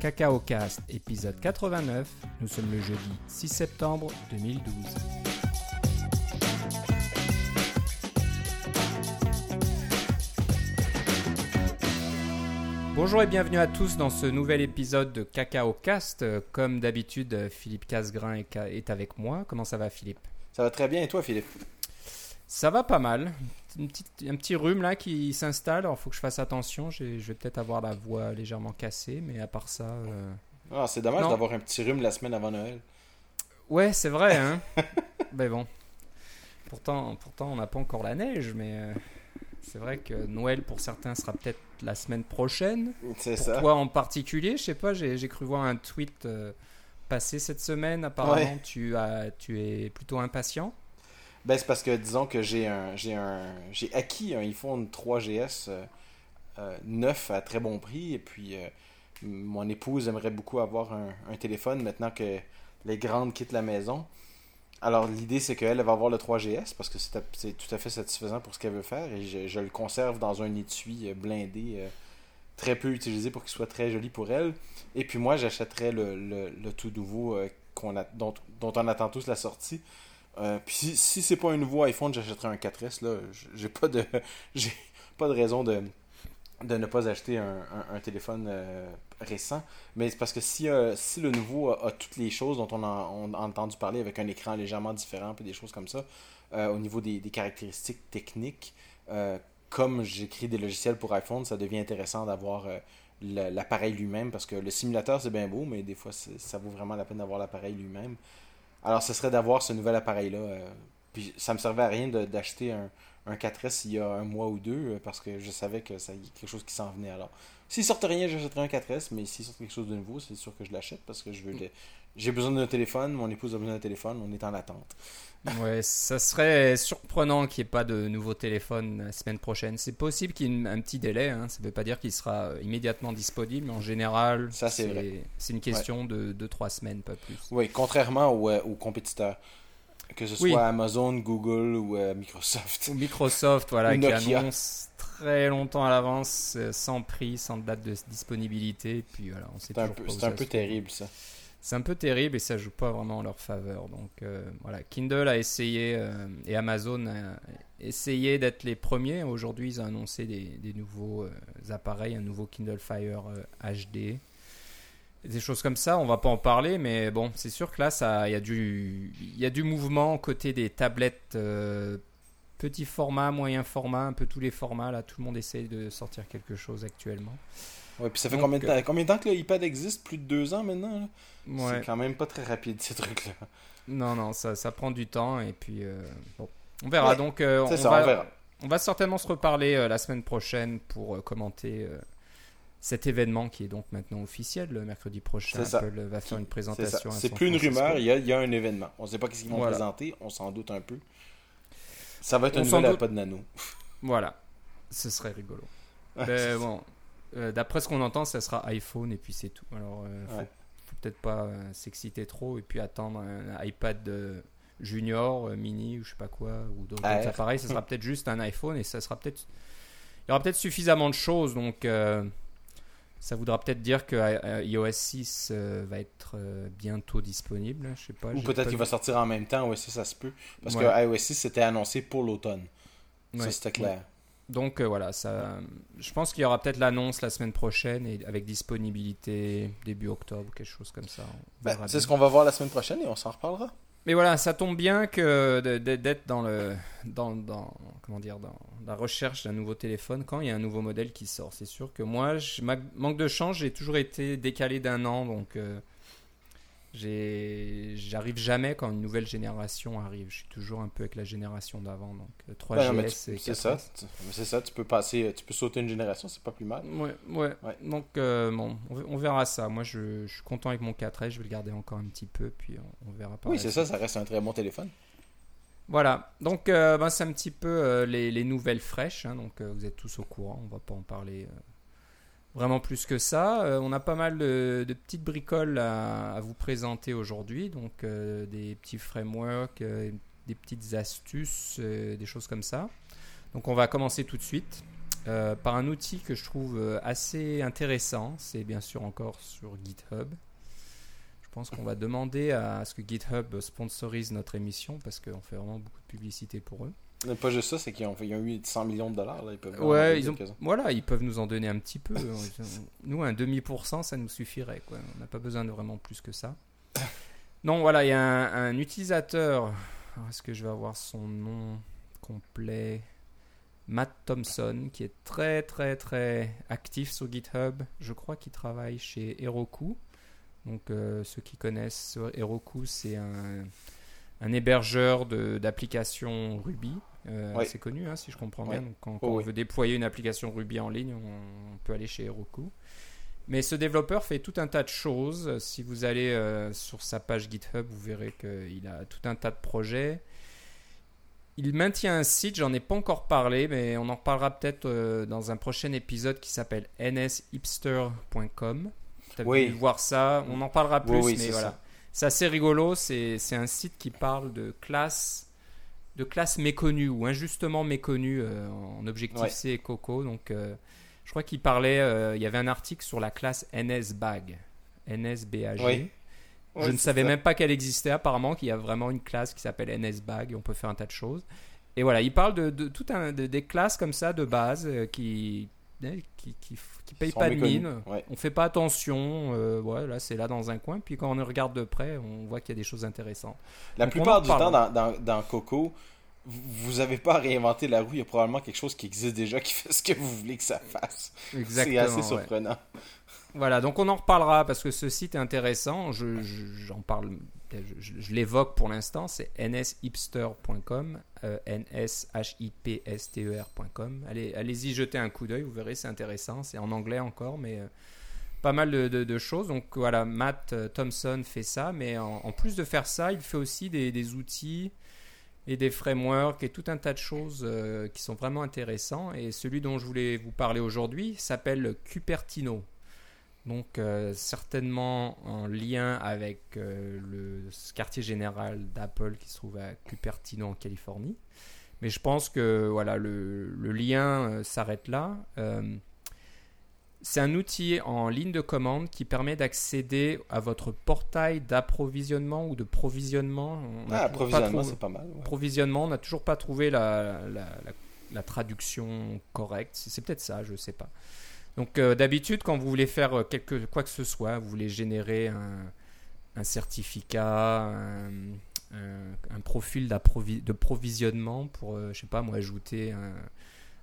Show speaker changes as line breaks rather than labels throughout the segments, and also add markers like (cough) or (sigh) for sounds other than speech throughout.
Cacao Cast, épisode 89. Nous sommes le jeudi 6 septembre 2012. Bonjour et bienvenue à tous dans ce nouvel épisode de Cacao Cast. Comme d'habitude, Philippe Casgrain est ca- est avec moi. Comment ça va, Philippe?
Ça va très bien et toi, Philippe?
Ça va pas mal. Une petite- un petit rhume là qui s'installe. Alors, faut que je fasse attention. Je vais peut-être avoir la voix légèrement cassée, mais à part ça. euh,
ah, C'est dommage d'avoir un petit rhume la semaine avant Noël.
Ouais, c'est vrai, hein. (laughs) mais bon. Pourtant, pourtant on n'a pas encore la neige, mais euh, c'est vrai que Noël pour certains sera peut-être la semaine prochaine.
C'est ça.
toi en particulier, je sais pas, j'ai j'ai cru voir un tweet euh, passer cette semaine. Apparemment,
Ouais.
tu, as, tu es plutôt impatient.
Ben, c'est parce que disons que j'ai un, j'ai un, j'ai acquis un iPhone 3GS euh, euh, neuf à très bon prix et puis euh, mon épouse aimerait beaucoup avoir un, un téléphone maintenant que les grandes quittent la maison. Alors l'idée c'est qu'elle elle va avoir le 3GS parce que c'est tout à fait satisfaisant pour ce qu'elle veut faire et je, je le conserve dans un étui euh, blindé très peu utilisé pour qu'il soit très joli pour elle. Et puis moi j'achèterais le, le, tout nouveau a, dont, dont on attend tous la sortie. Euh, puis si, c'est pas un nouveau iPhone, j'achèterai un 4S. Là, j'ai pas de, (laughs) j'ai pas de raison de, de ne pas acheter un, un- un téléphone euh, récent. Mais c'est parce que si, euh, si le nouveau a, toutes les choses dont on a, entendu parler avec un écran légèrement différent, puis des choses comme ça, euh, au niveau des, des caractéristiques techniques, comme j'écris des logiciels pour iPhone, ça devient intéressant d'avoir l'appareil lui-même parce que le simulateur c'est bien beau, mais des fois ça vaut vraiment la peine d'avoir l'appareil lui-même. Alors, ce serait d'avoir ce nouvel appareil-là. euh, puis, ça me servait à rien d'acheter un, un 4S il y a un mois ou deux, euh, parce que je savais que ça y a quelque chose qui s'en venait. Alors, s'il sortait rien, j'achèterais un 4S, mais s'il sort quelque chose de nouveau, c'est sûr que je l'achète, parce que je veux le- J'ai besoin d'un téléphone, mon épouse a besoin d'un téléphone, on est en attente.
Ouais, ça serait surprenant qu'il n'y ait pas de nouveau téléphone la semaine prochaine. C'est possible qu'il y ait un petit délai. Hein. Ça ne veut pas dire qu'il sera euh, immédiatement disponible, mais en général,
Ça, c'est vrai.
c'est une question de 2-3 semaines, pas plus.
Oui, contrairement aux, euh, aux compétiteurs, que ce soit
Oui.
Amazon, Google ou euh, Microsoft.
Microsoft, voilà, qui annonce très longtemps à l'avance, sans prix, sans date de disponibilité. Puis voilà, on sait
C'est un peu,
pas où
un peu terrible, ça.
C'est un peu terrible et ça joue pas vraiment en leur faveur. Donc euh, voilà, Kindle a essayé euh, et Amazon a essayé d'être les premiers. Aujourd'hui, ils ont annoncé des, nouveaux euh, appareils, un nouveau Kindle Fire HD. Des choses comme ça, on va pas en parler, mais bon, c'est sûr que là, il y a du, du mouvement côté des tablettes petit format, moyen format, un peu tous les formats. Là, tout le monde essaye de sortir quelque chose actuellement.
Ouais, puis ça fait
Donc,
combien de, temps, combien de temps que l'iPad existe? Plus de deux ans maintenant?
Ouais.
C'est quand même pas très rapide, ces trucs-là.
Non, non, ça, ça prend du temps et puis euh, bon, on verra.
Ouais,
Donc, euh, on,
ça,
va,
on verra.
on va certainement se reparler euh, la semaine prochaine pour euh, commenter euh, cet événement qui est donc maintenant officiel. Le mercredi prochain. Apple va faire une présentation.
C'est plus une rumeur, il y a, il y a un événement. On sait pas ce qu'ils vont
Voilà.
présenter, on s'en doute un peu. Ça va être
On
un nouvel
doute.
iPod Nano.
Voilà, ce serait rigolo. (laughs)
Ouais,
Ben, bon, euh, d'après ce qu'on entend, ça sera iPhone et puis c'est tout. Alors, euh, faut,
Ouais.
faut peut-être pas euh, s'exciter trop et puis attendre un iPad euh, Junior, euh, mini ou je sais pas quoi, ou d'autres
AR.
appareils. Ça sera (laughs) peut-être juste un iPhone et ça sera peut-être. Il y aura peut-être suffisamment de choses donc. ça voudra peut-être dire que iOS 6 euh, va être bientôt disponible. Je sais pas.
Ou peut-être qu'il va sortir en même temps, ouais, ça, ça se peut. Parce
Ouais.
que iOS 6 c'était annoncé pour l'automne.
Ouais.
Ça, c'était clair.
Donc euh, voilà, ça, je pense qu'il y aura peut-être l'annonce la semaine prochaine et avec disponibilité début octobre, quelque chose comme ça.
Ben, c'est ce qu'on va voir la semaine prochaine et on s'en reparlera.
Mais voilà, ça tombe bien que d'être dans le dans, dans comment dire dans la recherche d'un nouveau téléphone quand il y a un nouveau modèle qui sort. C'est sûr que moi, je, ma- manque de chance, j'ai toujours été décalé d'un an, donc euh, j'arrive jamais quand une nouvelle génération arrive. Je suis toujours un peu avec la génération d'avant, donc euh, 3GS
Ben non, mais tu-
et
c'est
4S.
ça. C'est ça, tu peux passer, tu peux sauter une génération, c'est pas plus mal.
Ouais, ouais.
Ouais.
Donc, euh, bon, on, verra ça. Moi, je, je suis content avec mon 4S. Je vais le garder encore un petit peu, puis on, on verra par
Oui, c'est ça, ça reste un très bon téléphone.
Voilà. Donc, euh, ben, c'est un petit peu euh, les, les nouvelles fraîches. hein. donc, euh, vous êtes tous au courant. On va pas en parler euh, vraiment plus que ça. Euh, on a pas mal de, petites bricoles à, vous présenter aujourd'hui. Donc, euh, des petits frameworks, euh, des petites astuces, des choses comme ça. Donc, on va commencer tout de suite par un outil que je trouve assez intéressant. C'est bien sûr encore sur GitHub. Je pense qu'on va demander à ce que GitHub sponsorise notre émission parce qu'on fait vraiment beaucoup de publicité pour eux.
Pas juste ça, c'est qu'ils ont, ils ont eu 100 millions de dollars. Là. Ils peuvent
ouais, ils ont, voilà, ils peuvent nous en donner un petit peu. nous, un demi-pourcent, ça nous suffirait. Quoi. On n'a pas besoin de vraiment plus que ça. Non, voilà, il y a un, un utilisateur. Est-ce que je vais avoir son nom complet? Matt Thompson, qui est très très très actif sur GitHub. Je crois qu'il travaille chez Heroku. Donc euh, ceux qui connaissent Heroku, c'est un, un hébergeur d'applications Ruby. Euh, assez connu, hein, si je comprends bien. Donc, quand, oh, on veut déployer une application Ruby en ligne, on, peut aller chez Heroku. Mais ce développeur fait tout un tas de choses. Si vous allez euh, sur sa page GitHub, vous verrez qu'il a tout un tas de projets. Il maintient un site, j'en ai pas encore parlé, mais on en reparlera peut-être euh, dans un prochain épisode qui s'appelle nshipster.com. Tu as pu voir ça, on en parlera plus, mais voilà. C'est assez rigolo, c'est un site qui parle de classes de classes méconnues ou injustement méconnues euh, en objectif C et Coco. Donc, euh, je crois qu'il parlait, il y avait un article sur la classe NSBAG. NSBAG. Oui je ne savais même pas qu'elle existait apparemment, qu'il y a vraiment une classe qui s'appelle NSBag et on peut faire un tas de choses. Et voilà, il parle de, de tout un, des classes comme ça de base euh, qui, qui, qui, qui payent pas de mine. On fait pas attention. Euh, ouais, là, c'est là dans un coin. Puis quand on regarde de près, on voit qu'il y a des choses intéressantes.
La plupart du temps, dans, dans, dans, Coco, vous n'avez pas réinventé la roue. Il y a probablement quelque chose qui existe déjà qui fait ce que vous voulez que ça fasse. C'est assez surprenant.
Voilà, donc on en reparlera parce que ce site est intéressant. Je, j'en parle, je, l'évoque pour l'instant. C'est nshipster.com, euh, n s h i p s t r.com. Allez, allez-y jeter un coup d'œil, vous verrez, c'est intéressant. C'est en anglais encore, mais euh, pas mal de, choses. Donc voilà, Matt euh, Thompson fait ça, mais en, plus de faire ça, il fait aussi des, outils et des frameworks et tout un tas de choses qui sont vraiment intéressants. Et celui dont je voulais vous parler aujourd'hui s'appelle Cupertino. Donc euh, certainement en lien avec euh, le quartier général d'Apple qui se trouve à Cupertino en Californie. Mais je pense que voilà le, le lien euh, s'arrête là. c'est un outil en ligne de commande qui permet d'accéder à votre portail d'approvisionnement ou de provisionnement.
ah, approvisionnement, c'est pas mal.
Provisionnement, on n'a toujours pas trouvé la, la, la, la traduction correcte. C'est peut-être ça, je ne sais pas. Donc euh, d'habitude, quand vous voulez faire euh, quelque, quoi que ce soit, vous voulez générer un, certificat, un, profil de provisionnement pour, euh, je sais pas moi, ajouter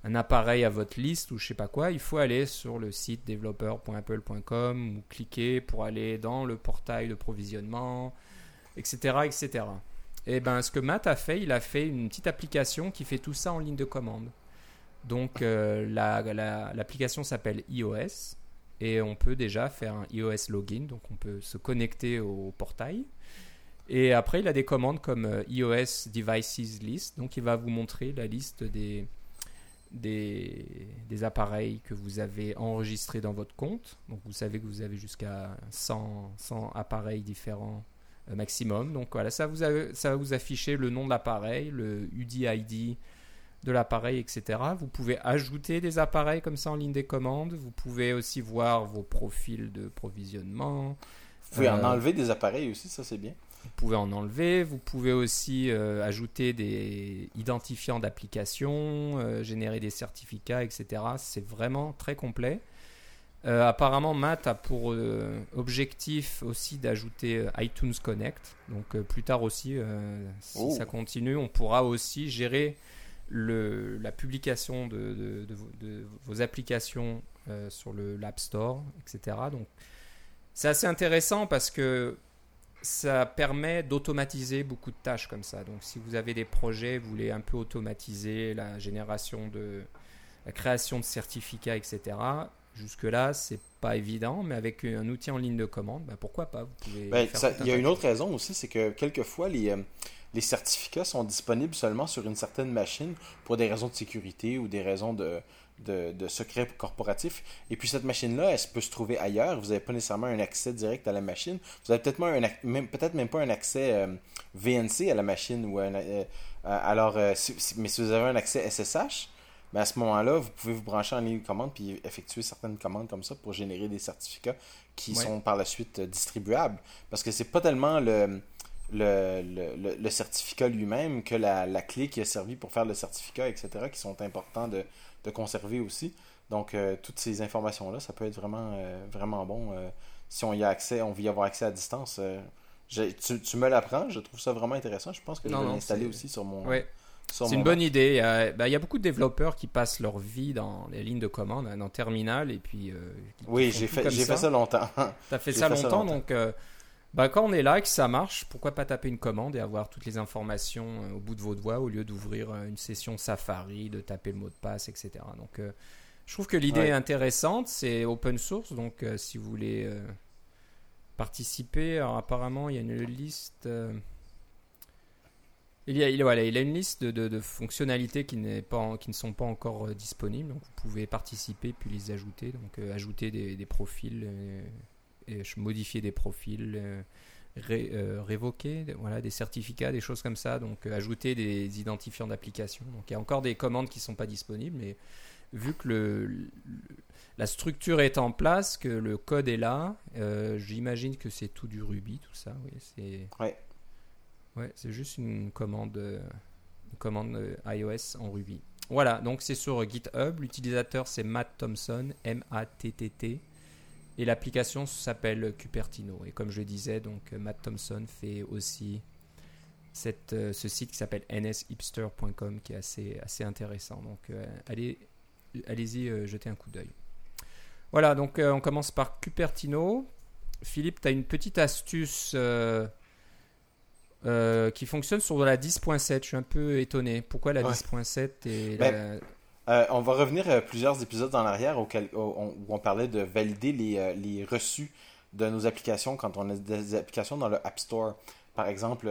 un, appareil à votre liste ou je sais pas quoi, il faut aller sur le site developer.apple.com ou cliquer pour aller dans le portail de provisionnement, etc. etc. Et ben ce que Matt a fait, il a fait une petite application qui fait tout ça en ligne de commande. Donc euh, l'application s'appelle iOS et on peut déjà faire un iOS login, donc on peut se connecter au portail. Et après, il a des commandes comme euh, iOS Devices List, donc il va vous montrer la liste des, des, appareils que vous avez enregistrés dans votre compte. Donc vous savez que vous avez jusqu'à 100, 100, appareils différents euh, maximum. Donc voilà, ça, vous ça va vous afficher le nom de l'appareil, le UDID de l'appareil, etc. Vous pouvez ajouter des appareils comme ça en ligne des commandes. Vous pouvez aussi voir vos profils de provisionnement.
Vous pouvez en euh, enlever des appareils aussi, ça c'est bien.
Vous pouvez en enlever. Vous pouvez aussi euh, ajouter des identifiants d'application, euh, générer des certificats, etc. C'est vraiment très complet. apparemment, Matt a pour objectif aussi d'ajouter iTunes Connect. Donc plus tard aussi, si oh. ça continue, on pourra aussi gérer le, la publication de, de, vos applications euh, sur le l'App Store, etc. Donc, c'est assez intéressant parce que ça permet d'automatiser beaucoup de tâches comme ça. Donc, si vous avez des projets, vous voulez un peu automatiser la génération de la création de certificats, etc. Jusque-là, c'est pas évident, mais avec un outil en ligne de commande, ben pourquoi pas
ben, Il y a une autre raison aussi, c'est que quelquefois, les, euh, les certificats sont disponibles seulement sur une certaine machine pour des raisons de sécurité ou des raisons de, de, secret corporatif. Et puis cette machine-là, elle peut se trouver ailleurs. Vous n'avez pas nécessairement un accès direct à la machine. Vous n'avez peut-être même, peut même pas un accès euh, VNC à la machine. Ou euh, alors, mais si vous avez un accès SSH, Mais à ce moment-là, vous pouvez vous brancher en ligne de commande puis effectuer certaines commandes comme ça pour générer des certificats qui sont par la suite distribuables. Parce que c'est pas tellement le, le, le, certificat lui-même que la, la, clé qui a servi pour faire le certificat, etc., qui sont importants de, de conserver aussi. Donc, euh, toutes ces informations-là, ça peut être vraiment, euh, vraiment bon euh, si on y a accès, on veut y avoir accès à distance. Tu, tu, me l'apprends, je trouve ça vraiment intéressant. Je pense que je vais l'installer aussi sur mon.
Ouais. C'est une bonne idée. Il y, a, il y, a, beaucoup de développeurs qui passent leur vie dans les lignes de commande, hein, dans Terminal, et puis.
oui, j'ai fait, j'ai fait ça longtemps.
Tu as fait ça, longtemps, donc. Bah, quand on est là et que ça marche, pourquoi pas taper une commande et avoir toutes les informations au bout de vos doigts au lieu d'ouvrir une session Safari, de taper le mot de passe, etc. Donc, je trouve que l'idée est intéressante, c'est open source, donc euh, si vous voulez euh, participer, alors apparemment il y a une liste. Euh, il, y a, il, voilà, il a une liste de, de, fonctionnalités qui, pas, qui ne sont pas encore disponibles, donc vous pouvez participer puis les ajouter, donc ajouter des, des profils, et modifier des profils. révoquer voilà, des certificats, des choses comme ça, donc ajouter des identifiants d'application. Donc il y a encore des commandes qui ne sont pas disponibles, mais vu que le, la structure est en place, que le code est là, euh, j'imagine que c'est tout du Ruby, tout ça. Oui, c'est.
Ouais.
Ouais, c'est juste une commande, une commande euh, iOS en Ruby. Voilà, donc c'est sur GitHub. L'utilisateur c'est Matt Thompson, M-A-T-T-T. Et l'application s'appelle Cupertino. Et comme je le disais, donc Matt Thompson fait aussi cette, euh, ce site qui s'appelle nshipster.com qui est assez, assez intéressant. Donc allez allez-y euh, jeter un coup d'œil. Voilà, donc euh, on commence par Cupertino. Philippe, tu as une petite astuce euh, qui fonctionne sur la 10.7. Je suis un peu étonné. Pourquoi la 10.7 et
ben, On va revenir plusieurs épisodes en arrière où, on, parlait de valider les, les, reçus de nos applications quand on a des applications dans le App Store. Par exemple,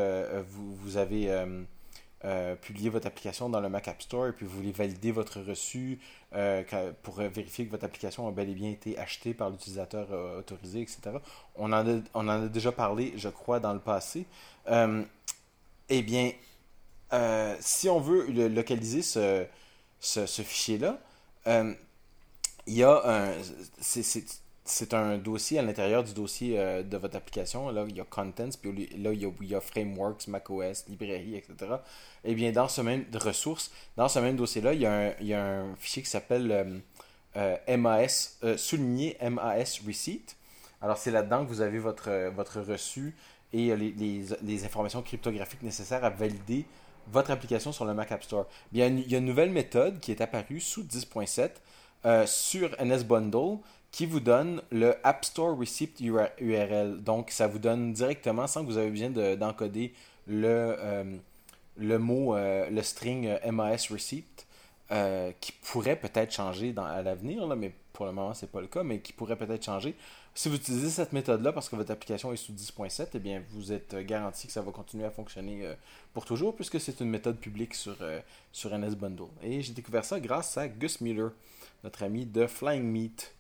vous, vous, avez euh, publier votre application dans le Mac App Store et puis vous voulez valider votre reçu euh, pour vérifier que votre application a bel et bien été achetée par l'utilisateur euh, autorisé, etc. On en, a, on en a déjà parlé, je crois, dans le passé. eh bien, si on veut localiser ce, ce, fichier-là, il y a un. C'est un dossier à l'intérieur du dossier euh, de votre application. Là, il y a Contents, puis là, il y a, Frameworks, macOS, librairie, etc. Et eh bien, dans ce même de ressources, dans ce même dossier-là, il, y a un, fichier qui s'appelle euh, euh, MAS, souligné MAS Receipt. Alors, c'est là-dedans que vous avez votre, votre reçu et les, informations cryptographiques nécessaires à valider votre application sur le Mac App Store. Il y a une nouvelle méthode qui est apparue sous 10.7 sur NS Bundle qui vous donne le App Store Receipt URL. Donc, ça vous donne directement, sans que vous ayez besoin d'encoder le, euh, le mot, euh, le string euh, MAS Receipt, qui pourrait peut-être changer à l'avenir, mais pour le moment, ce n'est pas le cas, mais qui pourrait peut-être changer. Si vous utilisez cette méthode-là parce que votre application est sous 10.7, eh bien, vous êtes garanti que ça va continuer à fonctionner pour toujours, puisque c'est une méthode publique sur, sur NS Bundle. Et j'ai découvert ça grâce à Gus Miller, notre ami de Flying Meat.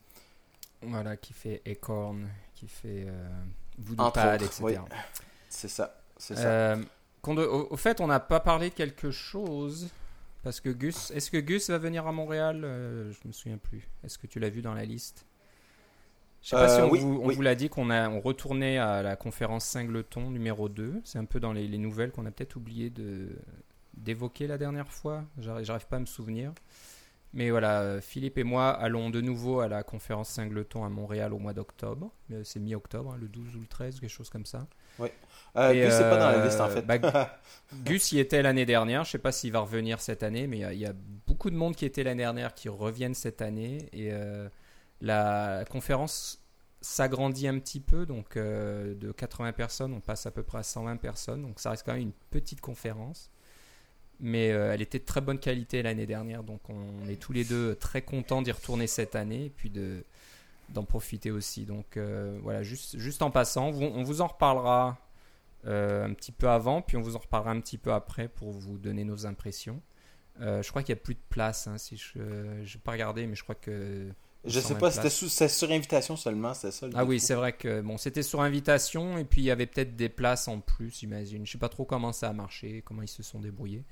Voilà, qui fait Acorn, qui fait euh, Voodoo Pad, etc.
C'est ça. C'est ça.
Euh, au, fait, on n'a pas parlé de quelque chose. Parce que Gus. Est-ce que Gus va venir à Montréal euh, Je me souviens plus. Est-ce que tu l'as vu dans la liste? Je sais pas si on, vous, on vous l'a dit qu'on a on retournait à la conférence Singleton numéro 2. C'est un peu dans les, les nouvelles qu'on a peut-être oublié de d'évoquer la dernière fois. J'arrive pas à me souvenir. Mais voilà, euh, Philippe et moi allons de nouveau à la conférence Singleton à Montréal au mois d'octobre. Euh, c'est mi-octobre, hein, le 12 ou le 13, quelque chose comme ça.
Oui. Euh, Gus n'est pas dans la liste en fait. Bah, (laughs)
Gus y était l'année dernière. Je ne sais pas s'il va revenir cette année, mais il y, a beaucoup de monde qui était l'année dernière qui reviennent cette année. Et la conférence s'agrandit un petit peu. Donc de 80 personnes, on passe à peu près à 120 personnes. Donc ça reste quand même une petite conférence mais euh, elle était de très bonne qualité l'année dernière, donc on est tous les deux très contents d'y retourner cette année et puis de d'en profiter aussi. Donc euh, voilà, juste, en passant, on vous en reparlera euh, un petit peu avant, puis on vous en reparlera un petit peu après pour vous donner nos impressions. je crois qu'il n'y a plus de place, hein, si je n'ai pas regardé, mais je crois que
Je sais pas, c'était sur invitation seulement, c'était ça.
Ah oui, c'est vrai que bon, c'était sur invitation et puis il y avait peut-être des places en plus, j'imagine. Je sais pas trop comment ça a marché, comment ils se sont débrouillés.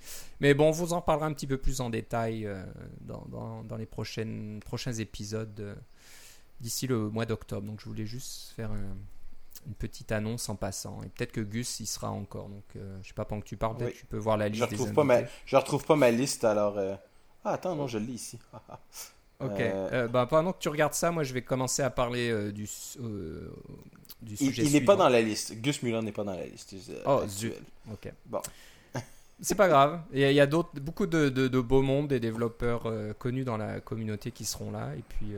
Mais bon, on vous en parlera un petit peu plus en détail euh, dans, dans, les prochaines, prochains épisodes euh, d'ici le mois d'octobre. Donc je voulais juste faire une petite annonce en passant. Et peut-être que Gus y sera encore. Donc euh, je sais pas pendant que tu parles, peut-être tu peux voir la liste.
Je retrouve, pas ma... je retrouve pas ma liste alors. Ah attends, non, je l'ai ici. (laughs)
Ok. Euh, euh, bah, pendant que tu regardes ça, moi je vais commencer à parler euh, du, du sujet.
Il n'est pas dans la liste. Gus Muller n'est pas dans la liste.
oh, zut. Ok. Bon. (laughs) C'est pas grave. Il y a, d'autres, beaucoup de, de, beaux mondes, des développeurs connus dans la communauté qui seront là. Et puis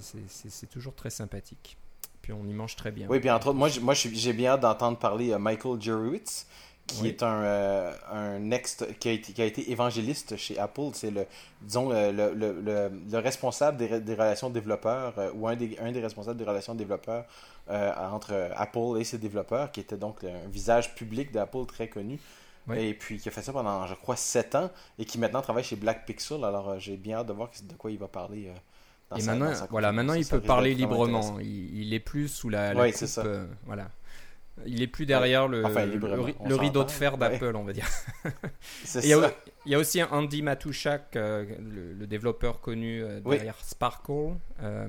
c'est, toujours très sympathique. Puis on y mange très bien.
Oui, puis entre autres, moi, moi j'ai bien hâte d'entendre parler Michael Jurowitz qui est un, euh, un next, qui a, été, qui a été évangéliste chez Apple. C'est le, disons, le, le, le, le responsable des, des, relations développeurs, euh, ou un des, un des responsables des relations développeurs euh, entre Apple et ses développeurs, qui était donc un visage public d'Apple très connu. Et puis qui a fait ça pendant, je crois, 7 ans, et qui maintenant travaille chez Black Pixel. Alors j'ai bien hâte de voir de quoi il va parler.
et maintenant, voilà, maintenant il peut parler librement. Il, il, est plus sous la, la coupe, voilà. Il est plus derrière le, le, rideau de fer d'Apple, on va dire. (laughs) il, y a, il y a aussi Andy Matushak, euh, le, développeur connu euh, derrière Sparkle.
Euh,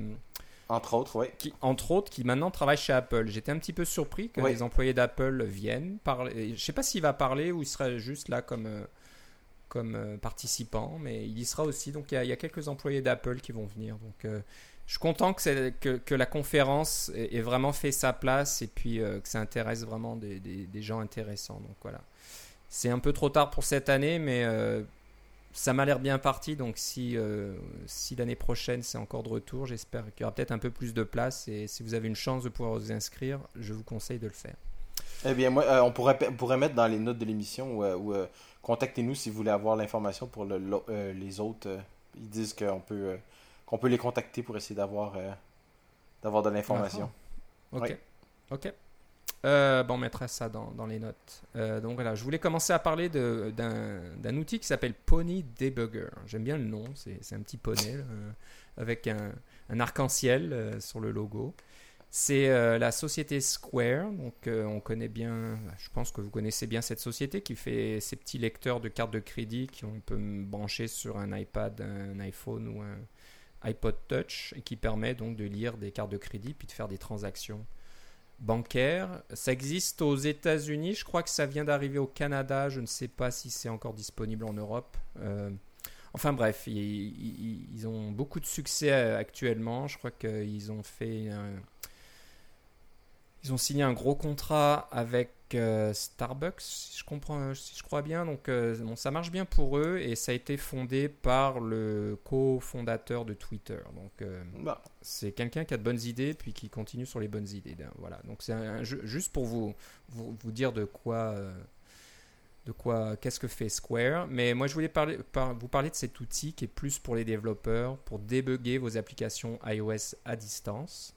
entre autres, oui.
Qui, entre autres, qui maintenant travaille chez Apple. J'étais un petit peu surpris que les employés d'Apple viennent parler. Je ne sais pas s'il va parler ou il sera juste là comme, comme participant, mais il y sera aussi. Donc il y a, il y a quelques employés d'Apple qui vont venir. Donc je suis content que, la conférence ait, vraiment fait sa place et puis euh, que ça intéresse vraiment des, gens intéressants. Donc voilà. C'est un peu trop tard pour cette année, mais euh, ça m'a l'air bien parti. Donc si, euh, si l'année prochaine c'est encore de retour, j'espère qu'il y aura peut-être un peu plus de place. Et si vous avez une chance de pouvoir vous inscrire, je vous conseille de le faire.
Eh bien, moi, on, pourrait, mettre dans les notes de l'émission ou, contactez-nous si vous voulez avoir l'information pour le, les autres. ils disent qu'on peut qu'on peut les contacter pour essayer d'avoir euh, d'avoir de l'information.
Ok. Ok. Euh, bon, on mettra ça dans, dans les notes. Euh, donc voilà, je voulais commencer à parler d'un outil qui s'appelle Pony Debugger. J'aime bien le nom, c'est un petit poney avec un, un arc-en-ciel sur le logo. C'est la société Square, donc on connaît bien, je pense que vous connaissez bien cette société qui fait ces petits lecteurs de cartes de crédit qu'on peut brancher sur un iPad, un iPhone ou un, iPod Touch et qui permet donc de lire des cartes de crédit puis de faire des transactions bancaires. Ça existe aux États-Unis, je crois que ça vient d'arriver au Canada, je ne sais pas si c'est encore disponible en Europe. Euh, enfin bref, ils, ont beaucoup de succès euh, actuellement. Je crois qu'ils ont fait ils ont signé un gros contrat avec euh, Starbucks, si je comprends, si je crois bien. Donc, euh, bon, ça marche bien pour eux et ça a été fondé par le cofondateur de Twitter. Donc, euh, bah. c'est quelqu'un qui a de bonnes idées puis qui continue sur les bonnes idées. Voilà. Donc, c'est juste pour vous, vous, dire de quoi, de quoi, qu'est-ce que fait Square. Mais moi, je voulais parler, vous parler de cet outil qui est plus pour les développeurs pour débugger vos applications iOS à distance.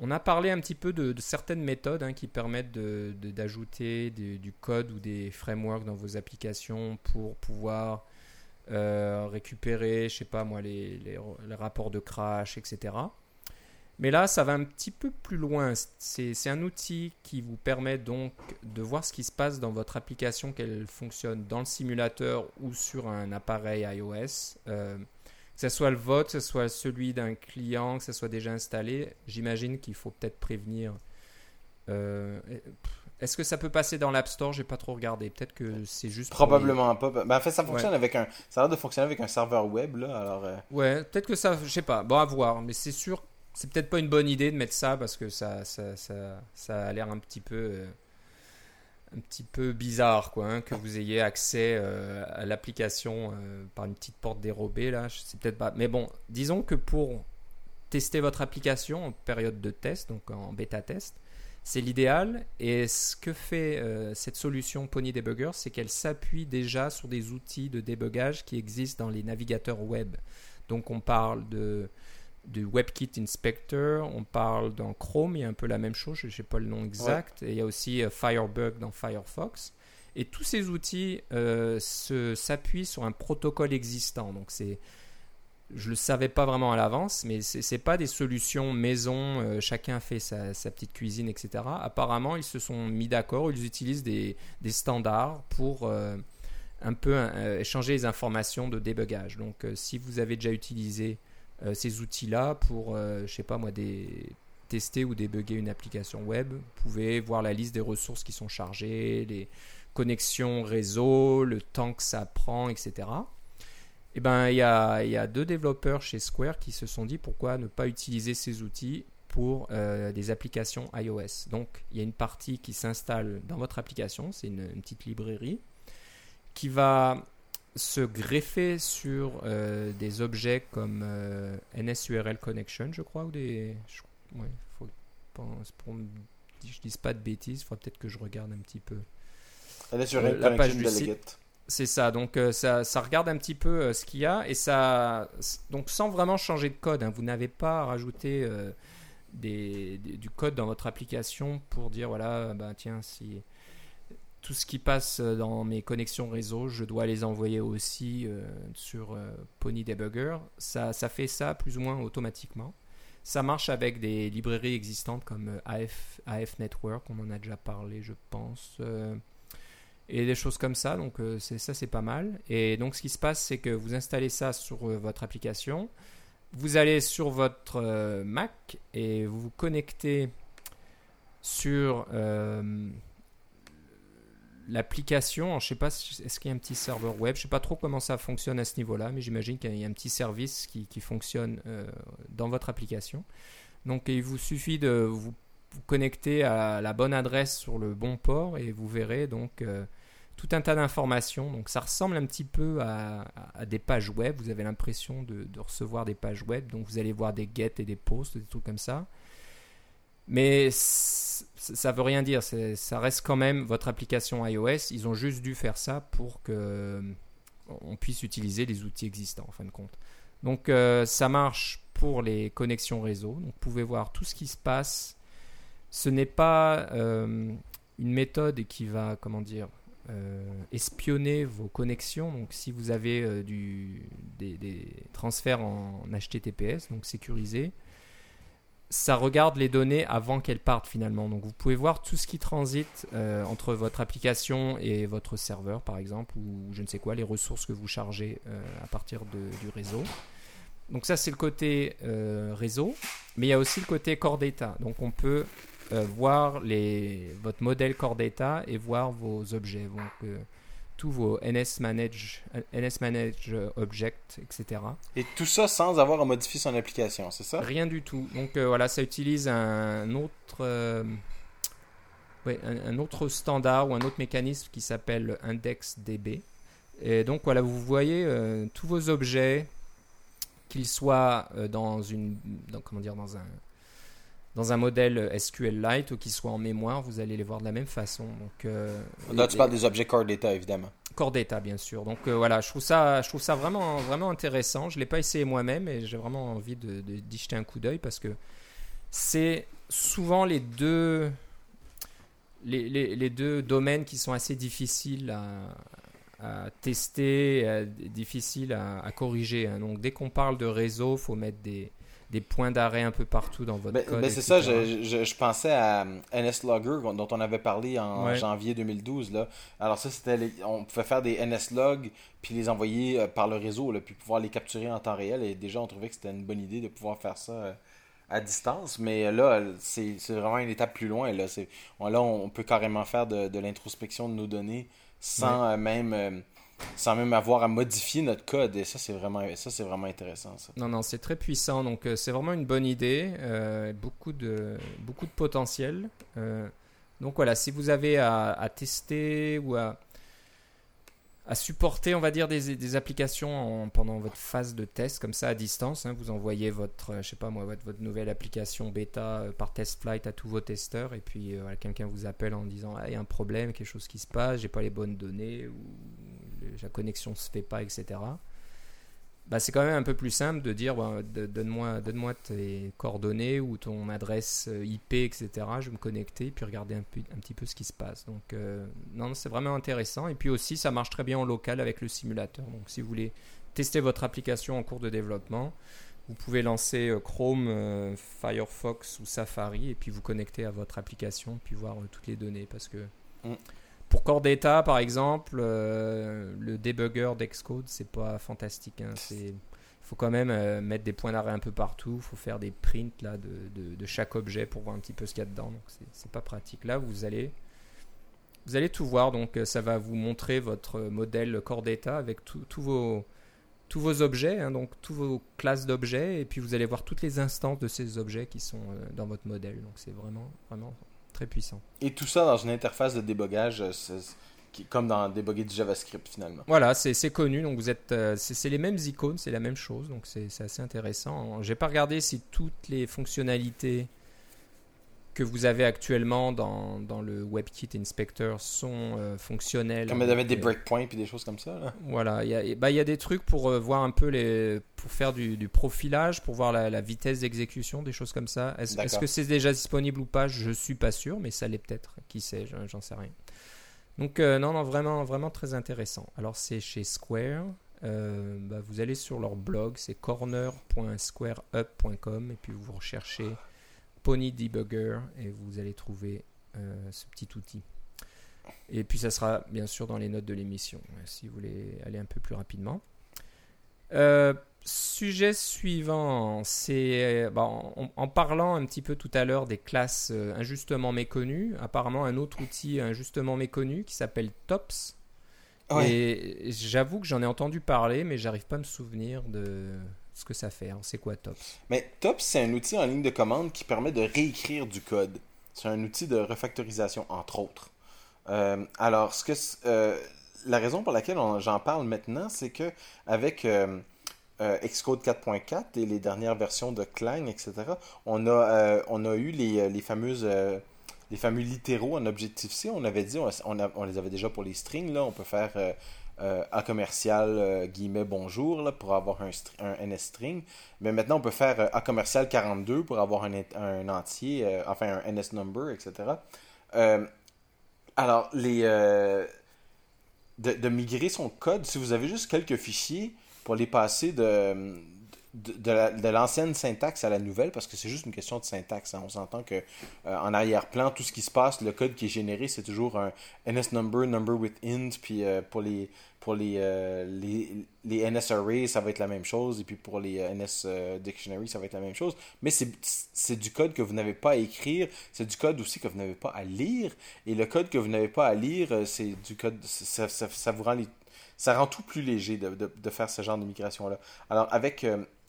On a parlé un petit peu de, certaines méthodes hein, qui permettent d'ajouter du code ou des frameworks dans vos applications pour pouvoir euh, récupérer, je sais pas moi, les, rapports de crash, etc. Mais là, ça va un petit peu plus loin. C'est un outil qui vous permet donc de voir ce qui se passe dans votre application, qu'elle fonctionne dans le simulateur ou sur un appareil iOS. Euh, ce soit le vote, que ce soit celui d'un client, que ce soit déjà installé, j'imagine qu'il faut peut-être prévenir. Euh, est-ce que ça peut passer dans l'App Store? J'ai pas trop regardé. Peut-être que c'est juste.
Probablement pas. Ben, en fait, ça fonctionne avec un. Ça a l'air de fonctionner avec un serveur web là. Alors. Euh.
Ouais, peut-être que ça. Je sais pas. Bon, à voir. Mais c'est sûr. C'est peut-être pas une bonne idée de mettre ça parce que ça, ça, ça, ça a l'air un petit peu. Euh, un petit peu bizarre, quoi, hein, que vous ayez accès euh, à l'application euh, par une petite porte dérobée là. C'est peut-être pas. Mais bon, disons que pour tester votre application en période de test, donc en bêta test, c'est l'idéal. Et ce que fait euh, cette solution Pony Debugger, c'est qu'elle s'appuie déjà sur des outils de débugage qui existent dans les navigateurs web. Donc on parle de du WebKit Inspector, on parle dans Chrome, il y a un peu la même chose, je ne sais pas le nom exact, et il y a aussi euh, Firebug dans Firefox. Et tous ces outils euh, s'appuient sur un protocole existant. Donc c'est je le savais pas vraiment à l'avance, mais c'est pas des solutions maison, euh, chacun fait sa, sa petite cuisine, etc. Apparemment, ils se sont mis d'accord, ils utilisent des, des standards pour euh, un peu échanger les informations de débugage. Donc, si vous avez déjà utilisé ces outils-là pour, euh, je sais pas moi, des, tester ou débugger une application web, vous pouvez voir la liste des ressources qui sont chargées, les connexions réseau, le temps que ça prend, etc. Eh ben, il y a, y a deux développeurs chez Square qui se sont dit pourquoi ne pas utiliser ces outils pour euh, des applications iOS. Donc, il y a une partie qui s'installe dans votre application, c'est une petite librairie, qui va se greffer sur euh, des objets comme euh, NSURL Connection, je crois, ou des... je- ouais, faut pense- pour me- je dise pas de bêtises, il faudra peut-être que je regarde un petit peu.
Une
la page du
delegate.
C'est ça, donc euh, ça, ça regarde un petit peu ce qu'il y a et ça, donc sans vraiment changer de code, hein, vous n'avez pas à rajouter des, des- du code dans votre application pour dire voilà, bah tiens, si tout ce qui passe dans mes connexions réseau, je dois les envoyer aussi euh, sur euh, Pony Debugger. Ça, fait ça plus ou moins automatiquement. Ça marche avec des librairies existantes comme euh, AF, AF Network, on en a déjà parlé, je pense. euh, et des choses comme ça. Donc euh, ça, c'est pas mal. Et donc ce qui se passe, c'est que vous installez ça sur euh, votre application. Vous allez sur votre euh, Mac et vous vous connectez sur euh, l'application. Je sais pas, est-ce qu'il y a un petit serveur web Je sais pas trop comment ça fonctionne à ce niveau-là, mais j'imagine qu'il y a un petit service qui, fonctionne euh, dans votre application. Donc il vous suffit de vous connecter à la bonne adresse sur le bon port et vous verrez donc euh, tout un tas d'informations. Donc ça ressemble un petit peu à, des pages web. Vous avez l'impression de, de recevoir des pages web. Donc vous allez voir des get et des posts, des trucs comme ça. Mais ça veut rien dire. Ça reste quand même votre application iOS. Ils ont juste dû faire ça pour que euh, on puisse utiliser les outils existants en fin de compte. Donc euh, ça marche pour les connexions réseau. Vous pouvez voir tout ce qui se passe. Ce n'est pas euh, une méthode qui va, comment dire, espionner vos connexions. Donc si vous avez des, des transferts en HTTPS, donc sécurisés, ça regarde les données avant qu'elles partent finalement. Donc vous pouvez voir tout ce qui transite euh, entre votre application et votre serveur par exemple, ou je ne sais quoi, les ressources que vous chargez euh, à partir du réseau. Donc ça c'est le côté euh, réseau, mais il y a aussi le côté core data. Donc on peut voir votre modèle core data et voir vos objets. Tous vos NS Manage, NS Manage Object, etc.
Et tout ça sans avoir à modifier son application, c'est ça?
Rien du tout. Donc euh, voilà, ça utilise un autre, euh, ouais, un, un autre standard ou un autre mécanisme qui s'appelle IndexDB. Et donc voilà, vous voyez euh, tous vos objets, qu'ils soient euh, dans une, dans, comment dire, dans un, dans un modèle SQLite ou qu'ils soient en mémoire, vous allez les voir de la même façon. Donc euh,
Là, tu parles des objets core data, évidemment.
Core Data, bien sûr. Donc euh, voilà, je trouve ça, je trouve ça vraiment, vraiment intéressant. Je l'ai pas essayé moi-même et j'ai vraiment envie de, de- d'y jeter un coup d'œil parce que c'est souvent les deux, les, les- les deux domaines qui sont assez difficiles à, à tester, difficiles à, à corriger. hein. Donc dès qu'on parle de réseau, faut mettre des, des points d'arrêt un peu partout dans votre
Ben,
code.
ben, c'est ça, je, je, je pensais à euh, NSLogger dont on avait parlé en
Ouais.
janvier 2012. Là. Alors ça, c'était les- on pouvait faire des NSLog puis les envoyer euh, par le réseau, là, puis pouvoir les capturer en temps réel. Et déjà, on trouvait que c'était une bonne idée de pouvoir faire ça euh, à distance. Mais euh, là, c'est c'est vraiment une étape plus loin. Là, C'est- on, là on peut carrément faire de, de l'introspection de nos données sans même... sans même avoir à modifier notre code. Et ça, c'est vraiment, vraiment intéressant. Ça.
Non, non, c'est très puissant. Donc, euh, c'est vraiment une bonne idée. euh, beaucoup, de, beaucoup de potentiel. Euh, donc, voilà, si vous avez à, tester ou à, à supporter, on va dire, des, des applications en- pendant votre phase de test, comme ça à distance, hein, vous envoyez votre, je sais pas moi, votre, votre nouvelle application bêta par test flight à tous vos testeurs. Et puis, quelqu'un vous appelle en disant Ah, il y a un problème, quelque chose qui se passe, j'ai pas les bonnes données, ou la connexion se fait pas, etc bah, c'est quand même un peu plus simple de dire bah, donne-moi donne tes coordonnées ou ton adresse euh, IP, etc. Je vais me connecter puis regarder un, petit peu ce qui se passe. Donc, euh, non, c'est vraiment intéressant. Et puis aussi, ça marche très bien en local avec le simulateur. Donc, si vous voulez tester votre application en cours de développement, vous pouvez lancer euh, Chrome, Firefox ou Safari et puis vous connecter à votre application puis voir toutes les données parce que
Mm.
Pour Core Data par exemple, euh, le debugger d'Xcode c'est pas fantastique. hein. Il faut quand même euh, mettre des points d'arrêt un peu partout. Il faut faire des prints là, de, chaque objet pour voir un petit peu ce qu'il y a dedans. Donc c'est- pas pratique. Là, vous allez, vous allez tout voir. Donc euh, ça va vous montrer votre modèle Core Data avec tous vos, tous vos objets, hein, donc tous vos classes d'objets. Et puis vous allez voir toutes les instances de ces objets qui sont dans votre modèle. Donc c'est vraiment, vraiment très puissant.
Et tout ça dans une interface de débogage, euh, qui- comme dans déboguer du JavaScript finalement.
Voilà, c'est connu, donc vous êtes, euh, c'est les mêmes icônes, c'est la même chose, donc c'est c'est assez intéressant. J'ai pas regardé si toutes les fonctionnalités que vous avez actuellement dans, dans le WebKit Inspector sont euh, fonctionnelles.
Comme il y avait des
Euh,
breakpoints et des choses comme ça. Là.
Voilà, il y, a, bah, il y a des trucs pour euh, voir un peu les, pour faire du, du profilage, pour voir la, la vitesse d'exécution, des choses comme ça. Est-ce que c'est déjà disponible ou pas? Je suis pas sûr, mais ça l'est peut-être. Qui sait? J'en sais rien. Donc euh, non, non, vraiment, vraiment très intéressant. Alors c'est chez Square. Bah, vous allez sur leur blog, c'est corner.squareup.com et puis vous recherchez Pony Debugger et vous allez trouver euh, ce petit outil. Et puis ça sera bien sûr dans les notes de l'émission, euh, si vous voulez aller un peu plus rapidement. Euh, sujet suivant, c'est bah, en, en parlant un petit peu tout à l'heure des classes injustement méconnues, apparemment un autre outil injustement méconnu qui s'appelle TOPS.
Ouais.
Et j'avoue que j'en ai entendu parler, mais j'arrive pas à me souvenir de ce que ça fait. Alors, C'est quoi TOPS?
Mais TOPS, c'est un outil en ligne de commande qui permet de réécrire du code. C'est un outil de refactorisation, entre autres. Euh, alors, ce que euh, la raison pour laquelle on- j'en parle maintenant, c'est que avec euh, Xcode 4.4 et les dernières versions de Clang, etc., on a, on a eu les, les fameuses les fameux littéraux en Objective-C. On avait dit, on, on on les avait déjà pour les strings. Là, on peut faire euh, A commercial euh, guillemets bonjour là, pour avoir un, str- un NS string. Mais maintenant, on peut faire euh, A commercial 42 pour avoir un, un entier, euh, enfin un NS number, etc. Euh, alors, les, de, de migrer son code, si vous avez juste quelques fichiers pour les passer de, de, de la- de l'ancienne syntaxe à la nouvelle, parce que c'est juste une question de syntaxe. hein. On s'entend que euh, en arrière-plan, tout ce qui se passe, le code qui est généré, c'est toujours un NS number, number with int, puis euh, pour les pour les, euh, les, les NS ça va être la même chose, et puis pour les NS dictionary, ça va être la même chose. Mais c'est du code que vous n'avez pas à écrire, c'est du code aussi que vous n'avez pas à lire, et le code que vous n'avez pas à lire, c'est du code, ça, ça, vous rend ça rend tout plus léger de, de, faire ce genre de migration-là. Alors, avec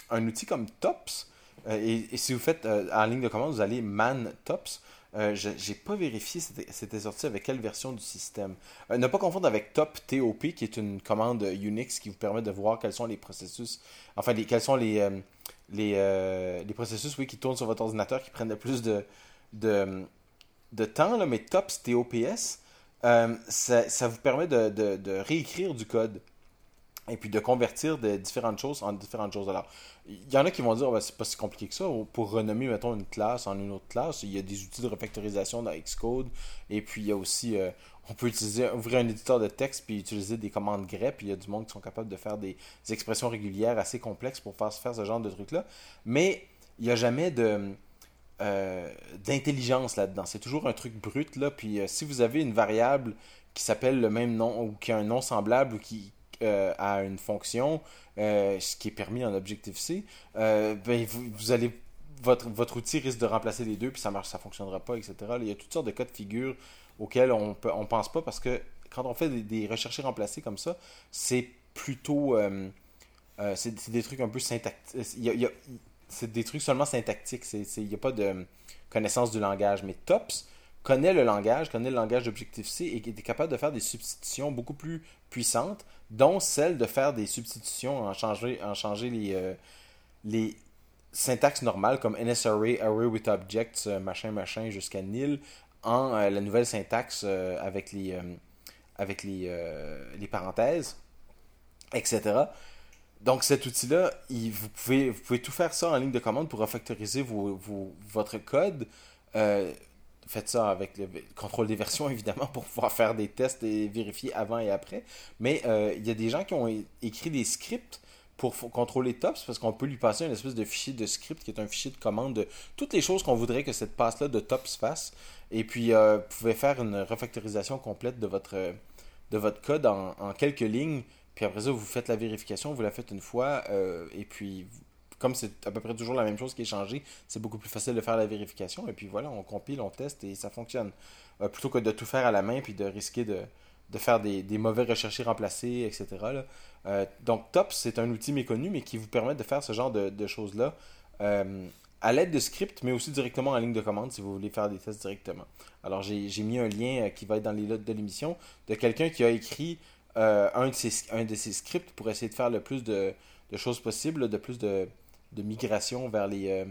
un outil comme Tops, euh, et, si vous faites euh, en ligne de commande, vous allez man Tops. Euh, je n'ai pas vérifié c'était sorti avec quelle version du système. Ne pas confondre avec Top TOP, qui est une commande Unix qui vous permet de voir quels sont les processus, enfin, quels sont les, processus qui tournent sur votre ordinateur qui prennent le plus de, de, de temps. Là, mais Tops TOPS, ça, vous permet de réécrire du code et puis de convertir de différentes choses en différentes choses. Alors, il y en a qui vont dire, oh, c'est pas si compliqué que ça. Pour renommer, mettons, une classe en une autre classe, il y a des outils de refactorisation dans Xcode. Et puis, il y a aussi, euh, on peut utiliser, ouvrir un éditeur de texte puis utiliser des commandes grep. Puis, il y a du monde qui sont capables de faire des, expressions régulières assez complexes pour faire, faire ce genre de trucs-là. Mais, il n'y a jamais de... euh, d'intelligence là-dedans. C'est toujours un truc brut, là. Puis euh, si vous avez une variable qui s'appelle le même nom ou qui a un nom semblable ou qui euh, a une fonction, euh, ce qui est permis en Objective-C, euh, ben, vous, allez votre, votre outil risque de remplacer les deux, puis ça marche, ça fonctionnera pas, etc. Il y a toutes sortes de cas de figure auxquels on peut, on pense pas parce que quand on fait des, des recherches remplacées comme ça, c'est plutôt c'est des trucs un peu syntactiques. C'est des trucs seulement syntactiques. Il n'y a pas de connaissance du langage. Mais TOPS connaît le langage, connaît le langage d'Objective-C et est capable de faire des substitutions beaucoup plus puissantes, dont celle de faire des substitutions en changer, en changer les, euh, les syntaxes normales comme NSArray, Array with Objects, euh, machin, machin, jusqu'à nil, en euh, la nouvelle syntaxe avec les, avec les, les parenthèses, etc. Donc cet outil-là, il- vous, pouvez, vous pouvez tout faire ça en ligne de commande pour refactoriser vos- votre code. Euh, faites ça avec le contrôle des versions, (laughs) évidemment, pour pouvoir faire des tests et vérifier avant et après. Mais euh, il y a des gens qui ont écrit des scripts pour contrôler TOPS parce qu'on peut lui passer une espèce de fichier de script qui est un fichier de commande de toutes les choses qu'on voudrait que cette passe-là de TOPS fasse. Et puis, euh, vous pouvez faire une refactorisation complète de votre, de votre code en, quelques lignes. Puis après ça, vous faites la vérification, vous la faites une fois. Euh, et puis, comme c'est à peu près toujours la même chose qui est changée, c'est beaucoup plus facile de faire la vérification. Et puis voilà, on compile, on teste et ça fonctionne. Euh, plutôt que de tout faire à la main puis de risquer de, de faire des, des, mauvais recherchés remplacés, etc. Euh, donc, TOPS, c'est un outil méconnu, mais qui vous permet de faire ce genre de, choses-là euh, à l'aide de scripts, mais aussi directement en ligne de commande si vous voulez faire des tests directement. Alors, j'ai mis un lien qui va être dans les notes de l'émission de quelqu'un qui a écrit un, de ses, un de ses scripts pour essayer de faire le plus de, choses possibles, de plus de, de migration vers les,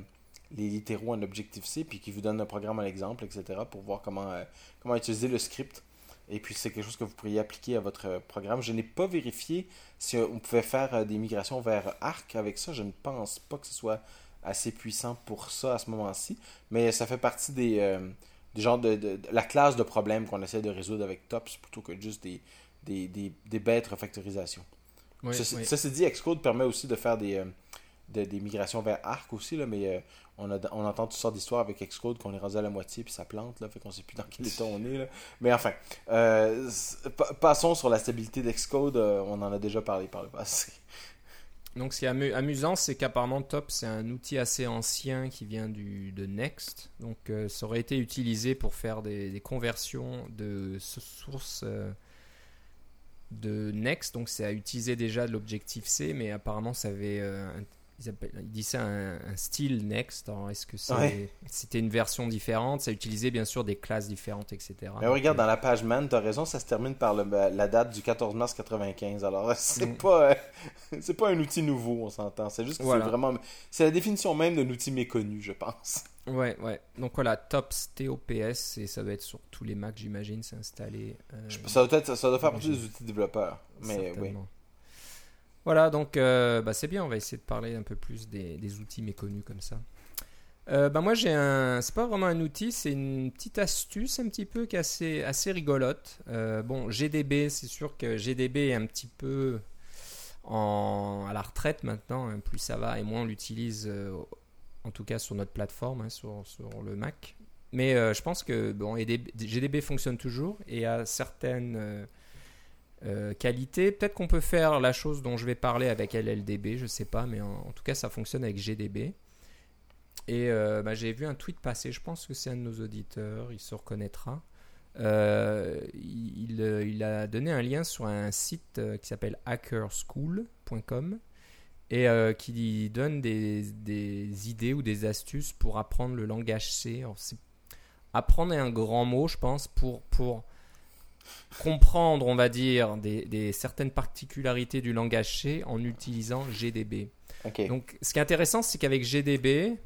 les littéraux en Objective-C, puis qui vous donne un programme à l'exemple, etc., pour voir comment, comment utiliser le script et puis, c'est quelque chose que vous pourriez appliquer à votre programme. Je n'ai pas vérifié si on pouvait faire euh, des migrations vers Arc avec ça. Je ne pense pas que ce soit assez puissant pour ça à ce moment-ci. Mais ça fait partie des, euh, genres de, la classe de problèmes qu'on essaie de résoudre avec TOPS plutôt que juste des, des, des, bêtes refactorisation. Oui, ceci, dit, Xcode permet aussi de faire des, euh, des migrations vers Arc aussi, là, mais on, entend toutes sortes d'histoires avec Xcode qu'on est rendu à la moitié puis ça plante, là, fait qu'on sait plus dans quel état on est. Là. Mais enfin, euh, passons sur la stabilité d'Xcode, euh, on en a déjà parlé par le passé.
Donc ce qui est amusant, c'est qu'apparemment Top, c'est un outil assez ancien qui vient du, de Next. Donc euh, ça aurait été utilisé pour faire des, conversions de sources de Next. Donc c'est à utiliser déjà de l'Objective-C, mais apparemment ça avait un il dit ça un, style Next. Est-ce que c'était une version différente? Ça utilisait bien sûr des classes différentes, etc.
Mais regarde, dans la page man, tu as raison, ça se termine par la date du 14 mars 95. Alors, (laughs) c'est mm. pas, euh, c'est pas un outil nouveau, on s'entend. C'est juste que c'est vraiment. C'est la définition même d'un outil méconnu, je pense.
Ouais, ouais. Donc voilà, TOPS, TOPS, et ça doit être sur tous les Macs, j'imagine, c'est installé.
Euh, ça, doit être, ça doit faire partie des outils développeurs. Mais oui.
Voilà, donc euh, bah, c'est bien, on va essayer de parler un peu plus des, outils méconnus comme ça. Euh, bah moi j'ai un, c'est pas vraiment un outil, c'est une petite astuce un petit peu qui est assez, rigolote. Euh, bon, GDB, c'est sûr que GDB est un petit peu à la retraite maintenant, hein. plus ça va et moins on l'utilise, en tout cas sur notre plateforme, hein, sur, sur, le Mac. Mais je pense que bon, GDB fonctionne toujours et à certaines euh, qualité. Peut-être qu'on peut faire la chose dont je vais parler avec LLDB, je sais pas, mais en, tout cas ça fonctionne avec GDB. Et euh, bah, j'ai vu un tweet passer, je pense que c'est un de nos auditeurs, il se reconnaîtra. Euh, il, a donné un lien sur un site qui s'appelle hackerschool.com et qui donne des, des, idées ou des astuces pour apprendre le langage C. apprendre est un grand mot, je pense, pour, pour comprendre, on va dire, des, certaines particularités du langage C en utilisant GDB. Donc, ce qui est intéressant, c'est qu'avec GDB,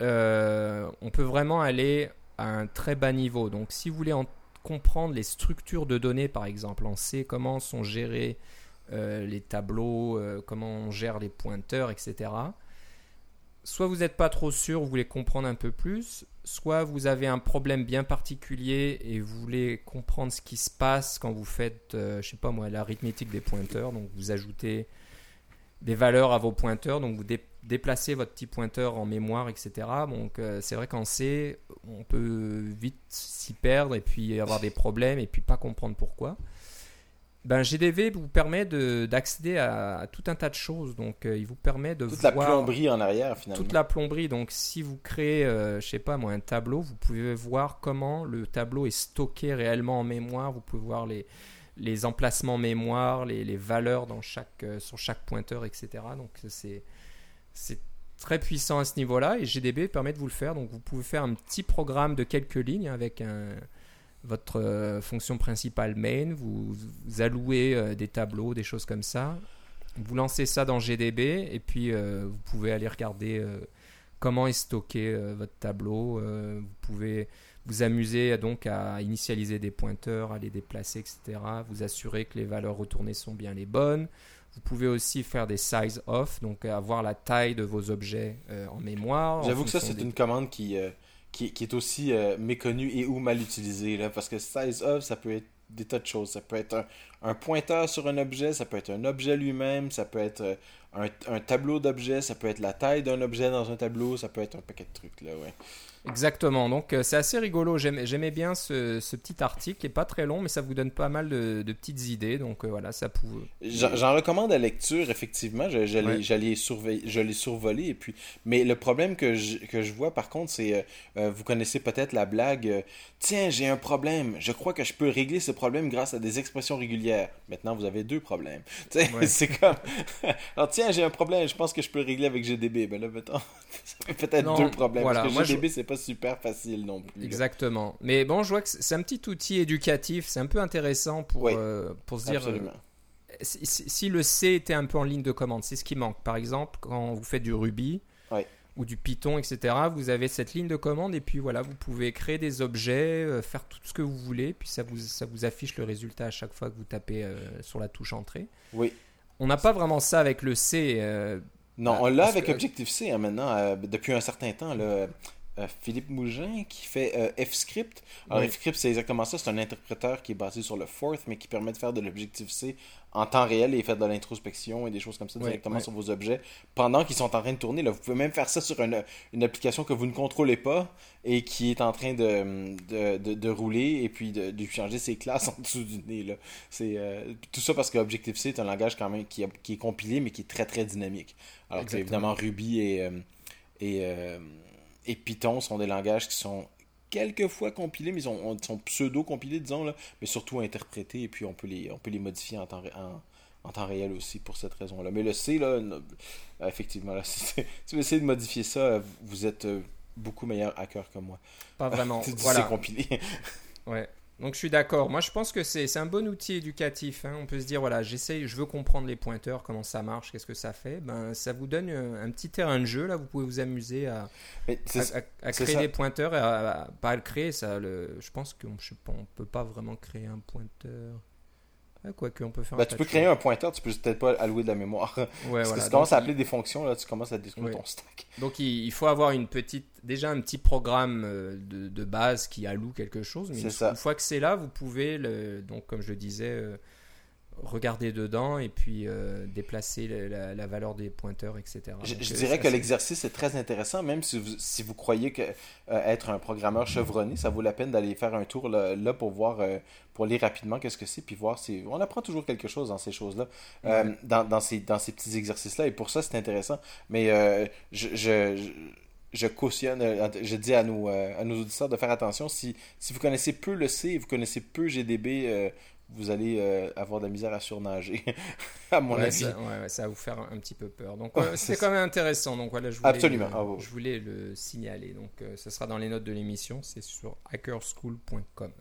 euh, on peut vraiment aller à un très bas niveau. Donc, si vous voulez en comprendre les structures de données, par exemple, en C, comment sont gérés euh, les tableaux, euh, comment on gère les pointeurs, etc. Soit vous n'êtes pas trop sûr, vous voulez comprendre un peu plus, soit vous avez un problème bien particulier et vous voulez comprendre ce qui se passe quand vous faites, euh, je sais pas moi, l'arithmétique des pointeurs. Donc vous ajoutez des valeurs à vos pointeurs, donc vous déplacez votre petit pointeur en mémoire, etc. Donc euh, c'est vrai qu'en C, on peut vite s'y perdre et puis avoir des problèmes et puis pas comprendre pourquoi ben, GDV vous permet d'accéder à, tout un tas de choses. Donc, euh, il vous permet de
toute
voir
la plomberie en arrière finalement.
Toute la plomberie. Donc, si vous créez, euh, je sais pas moi, un tableau, vous pouvez voir comment le tableau est stocké réellement en mémoire. Vous pouvez voir les, les emplacements mémoire, les, les valeurs dans chaque, euh, sur chaque pointeur, etc. Donc, c'est très puissant à ce niveau-là et GDB permet de vous le faire. Donc, vous pouvez faire un petit programme de quelques lignes avec un votre euh, fonction principale main, vous, allouez euh, des tableaux, des choses comme ça. Vous lancez ça dans GDB et puis euh, vous pouvez aller regarder comment est stocké votre tableau. vous pouvez vous amuser donc à initialiser des pointeurs, à les déplacer, etc. Vous assurer que les valeurs retournées sont bien les bonnes. Vous pouvez aussi faire des size off, donc avoir la taille de vos objets en mémoire.
J'avoue que ça, c'est une commande qui, qui, est aussi euh, méconnu et ou mal utilisé. Là, parce que size of, ça peut être des tas de choses. Ça peut être un pointeur sur un objet, ça peut être un objet lui-même, ça peut être un, un tableau d'objets, ça peut être la taille d'un objet dans un tableau, ça peut être un paquet de trucs là, ouais.
Exactement, donc euh, c'est assez rigolo. J'aimais bien ce, petit article qui est pas très long, mais ça vous donne pas mal de, petites idées. Donc euh, voilà, ça pouvait.
J'en recommande la lecture, effectivement. Je, je l'ai survolé. Et puis... Mais le problème que je, que je vois, par contre, c'est. Euh, vous connaissez peut-être la blague Tiens, j'ai un problème. Je crois que je peux régler ce problème grâce à des expressions régulières. Maintenant, vous avez deux problèmes. (laughs) C'est comme. (laughs) Alors, tiens, j'ai un problème. Je pense que je peux le régler avec GDB. Ben là, (laughs) peut-être deux problèmes. parce que GDB, c'est pas super facile non plus.
Exactement. Mais bon, je vois que c'est un petit outil éducatif. C'est un peu intéressant pour, euh, pour se dire. Euh, si, le C était un peu en ligne de commande, c'est ce qui manque. Par exemple, quand vous faites du Ruby ou du Python, etc., vous avez cette ligne de commande et puis voilà, vous pouvez créer des objets, euh, faire tout ce que vous voulez, puis ça vous, ça vous affiche le résultat à chaque fois que vous tapez sur la touche entrée.
Oui.
On n'a pas vraiment ça avec le C.
non, on l'a avec Objective-C hein, maintenant, depuis un certain temps. Là, euh, Philippe Mougin qui fait euh, F-Script. Alors, F-Script, c'est exactement ça. C'est un interpréteur qui est basé sur le Forth, mais qui permet de faire de l'Objective-C en temps réel et faire de l'introspection et des choses comme ça directement sur vos objets pendant qu'ils sont en train de tourner. Là, vous pouvez même faire ça sur une, une, application que vous ne contrôlez pas et qui est en train de, de, de, rouler et puis de, de, changer ses classes (laughs) en dessous du nez. Là. C'est, euh, tout ça parce que Objective-C est un langage quand même qui, qui, est compilé mais qui est très très dynamique. Alors que évidemment Ruby et, et et Python sont des langages qui sont quelquefois compilés, mais ils sont, sont pseudo-compilés, disons, là, mais surtout interprétés, et puis on peut les, on peut les modifier en temps, en, temps réel aussi pour cette raison-là. Mais le C, là, euh, effectivement, là, (laughs) si, vous essayez de modifier ça, vous êtes euh, beaucoup meilleur hacker que moi.
Pas vraiment. (laughs)
voilà. C'est compilé.
ouais. Donc je suis d'accord. Moi je pense que c'est un bon outil éducatif. Hein. On peut se dire voilà, j'essaye, je veux comprendre les pointeurs, comment ça marche, qu'est-ce que ça fait. Ben ça vous donne un, petit terrain de jeu là. Vous pouvez vous amuser à, à, créer des pointeurs et à, pas le créer. Ça, le, je pense qu'on ne peut pas vraiment créer un pointeur. Quoi on peut faire
bah, tu peux créer un pointeur, tu peux peut-être pas allouer de la mémoire. Ouais, Parce que si tu commences à appeler des fonctions, là, tu commences à détruire ton stack.
Donc il, faut avoir une petite, déjà un petit programme euh, de, de base qui alloue quelque chose. Mais une, une, fois que c'est là, vous pouvez, le, donc comme je le disais, euh, regarder dedans et puis euh, déplacer la, valeur des pointeurs, etc.
Je, dirais que l'exercice est très intéressant, même si vous, si vous croyez que être un programmeur chevronné, ça vaut la peine d'aller faire un tour là, là pour voir pour lire rapidement qu'est-ce que c'est, puis voir si. On apprend toujours quelque chose dans ces choses-là, euh, dans, dans, ces, dans ces petits exercices-là, et pour ça, c'est intéressant. Mais euh, je, je, je, cautionne, euh, je dis à nos, à nos auditeurs de faire attention. Si, si vous connaissez peu le C et vous connaissez peu GDB, vous allez avoir de la misère à surnager, (laughs) à mon avis.
Ça, ouais, ça, va vous faire un petit peu peur. Donc, c'est quand même intéressant. Donc, voilà, je voulais,
Absolument. Ah,
je voulais le signaler. Donc, ce sera dans les notes de l'émission. C'est sur hackerschool.com.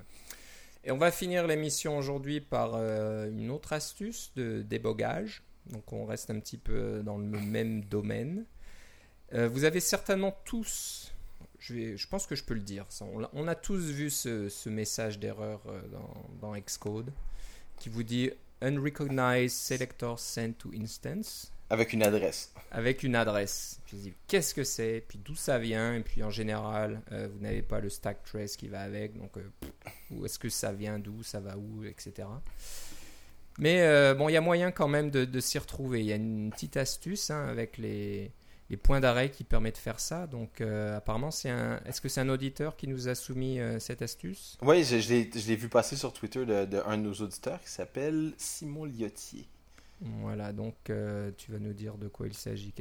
Et on va finir l'émission aujourd'hui par euh, une autre astuce de débogage. Donc on reste un petit peu dans le même domaine. Euh, vous avez certainement tous, je, vais, je, pense que je peux le dire, on, a, tous vu ce, message d'erreur euh, dans, dans, Xcode qui vous dit Unrecognized selector sent to instance.
Avec une adresse.
Avec une adresse. Je dis qu'est-ce que c'est, puis d'où ça vient, et puis en général, vous n'avez pas le stack trace qui va avec, donc où est-ce que ça vient d'où, ça va où, etc. Mais euh, bon, il y a moyen quand même de, s'y retrouver. Il y a une petite astuce hein, avec les, points d'arrêt qui permet de faire ça. Donc euh, apparemment, c'est un. Est-ce que c'est un auditeur qui nous a soumis euh, cette astuce?
Oui, je, je l'ai vu passer sur Twitter de, de, un de nos auditeurs qui s'appelle Simon Liotier.
Voilà, donc tu vas nous dire de quoi il s'agit.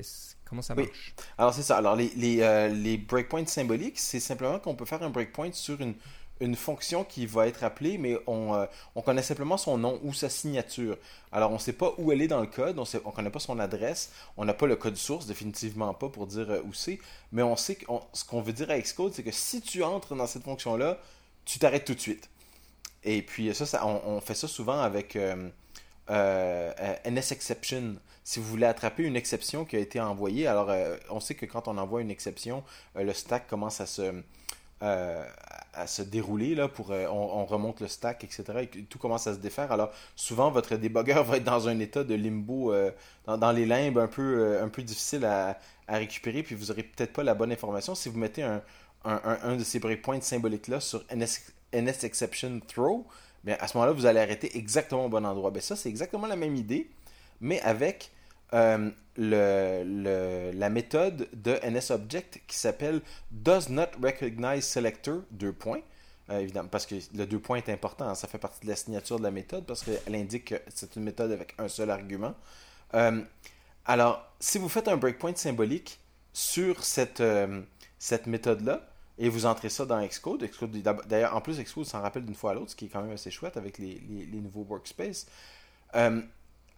Comment ça marche?
Alors c'est ça. Alors les, les, les breakpoints symboliques, c'est simplement qu'on peut faire un breakpoint sur une, une fonction qui va être appelée, mais on, euh, on connaît simplement son nom ou sa signature. Alors, on ne sait pas où elle est dans le code, on ne connaît pas son adresse, on n'a pas le code source, définitivement pas pour dire euh, où c'est, mais on sait que ce qu'on veut dire avec Xcode, c'est que si tu entres dans cette fonction-là, tu t'arrêtes tout de suite. Et puis, ça, ça on, fait ça souvent avec euh, NSException. Si vous voulez attraper une exception qui a été envoyée, alors on sait que quand on envoie une exception, le stack commence à se euh, à se dérouler là pour euh, on, remonte le stack etc et tout commence à se défaire alors souvent votre débugger (laughs) va être dans un état de limbo euh, dans, les limbes un peu un peu difficile à, récupérer puis vous aurez peut-être pas la bonne information si vous mettez un, un, de ces breakpoints symboliques là sur NS, exception throw à ce moment-là, vous allez arrêter exactement au bon endroit. Ça, c'est exactement la même idée, mais avec euh, la méthode de NSObject qui s'appelle Does Not Recognize Selector, deux points. Euh, évidemment, parce que le deux points est important, hein. ça fait partie de la signature de la méthode parce qu'elle indique que c'est une méthode avec un seul argument. Euh, alors, si vous faites un breakpoint symbolique sur cette, cette méthode-là, et vous entrez ça dans Xcode. D'ailleurs, en plus, Xcode s'en rappelle d'une fois à l'autre, ce qui est quand même assez chouette avec les, les, nouveaux workspaces. Euh,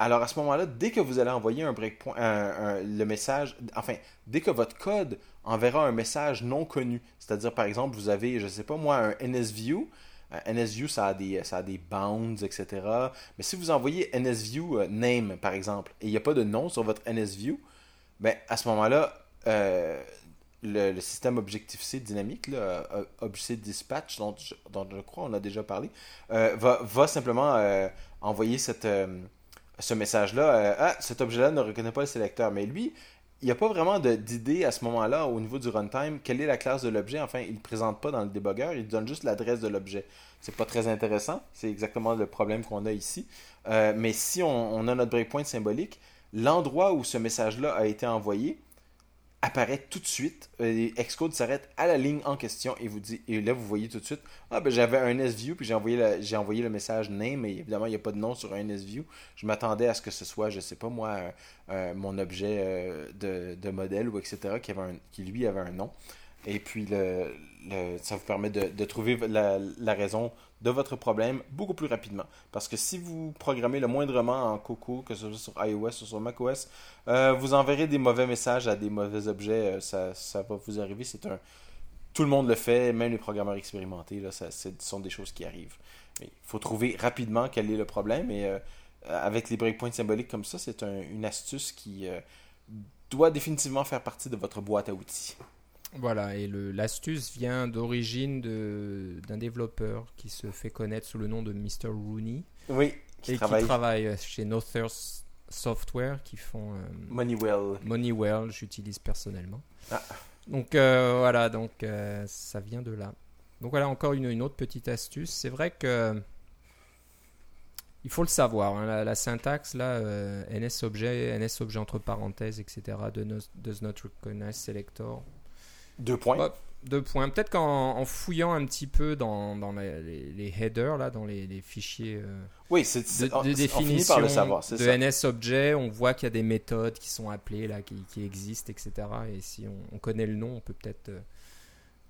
alors à ce moment-là, dès que vous allez envoyer un breakpoint, le message, enfin, dès que votre code enverra un message non connu, c'est-à-dire par exemple, vous avez, je ne sais pas moi, un NSView, NSView, ça a, des, bounds, etc. Mais si vous envoyez NSView euh, name, par exemple, et il n'y a pas de nom sur votre NSView, ben, à ce moment-là, euh, le, système Objective-C dynamique, là, euh, Object Dispatch, dont je, crois on a déjà parlé, va, simplement envoyer cette ce message-là, euh, ah, cet objet-là ne reconnaît pas le sélecteur. Mais lui, il n'y a pas vraiment d'idée à ce moment-là, au niveau du runtime, quelle est la classe de l'objet. Enfin, il ne présente pas dans le debugger, il donne juste l'adresse de l'objet. C'est pas très intéressant, c'est exactement le problème qu'on a ici. Euh, mais si on, on, a notre breakpoint symbolique, l'endroit où ce message-là a été envoyé, apparaît tout de suite. Euh, Xcode s'arrête à la ligne en question et vous dit et là vous voyez tout de suite ah ben j'avais un SView puis j'ai envoyé j'ai envoyé le message name mais évidemment il n'y a pas de nom sur un SView. Je m'attendais à ce que ce soit je sais pas moi mon objet euh, de, modèle ou etc qui lui avait un nom et puis le, ça vous permet de, de trouver la, la, raison de votre problème beaucoup plus rapidement. Parce que si vous programmez le moindrement en Coco, que ce soit sur iOS ou sur macOS, euh, vous enverrez des mauvais messages à des mauvais objets. Euh, ça, ça, va vous arriver. C'est un. Tout le monde le fait, même les programmeurs expérimentés. Là, ça, ce sont des choses qui arrivent. il faut trouver rapidement quel est le problème. Et euh, avec les breakpoints symboliques comme ça, c'est une astuce qui doit définitivement faire partie de votre boîte à outils.
Voilà, et l'astuce vient d'origine d'un développeur qui se fait connaître sous le nom de Mr. Rooney.
Oui,
qui, et travaille... qui travaille chez Northern Software, qui font... Euh,
Moneywell.
Moneywell, j'utilise personnellement. Ah. Donc euh, voilà, donc euh, ça vient de là. Donc voilà, encore une, une autre petite astuce. C'est vrai que il faut le savoir, hein, la, syntaxe là, NS objet, NS objet entre parenthèses, etc. does not recognize selector.
Deux points.
deux points. Peut-être qu'en fouillant un petit peu dans, dans les, les, headers, là, dans les, les fichiers euh,
oui, c'est, de, définition le savoir,
de NSObjet, on voit qu'il y a des méthodes qui sont appelées, là, qui, qui existent, etc. Et si on, connaît le nom, on peut peut-être euh,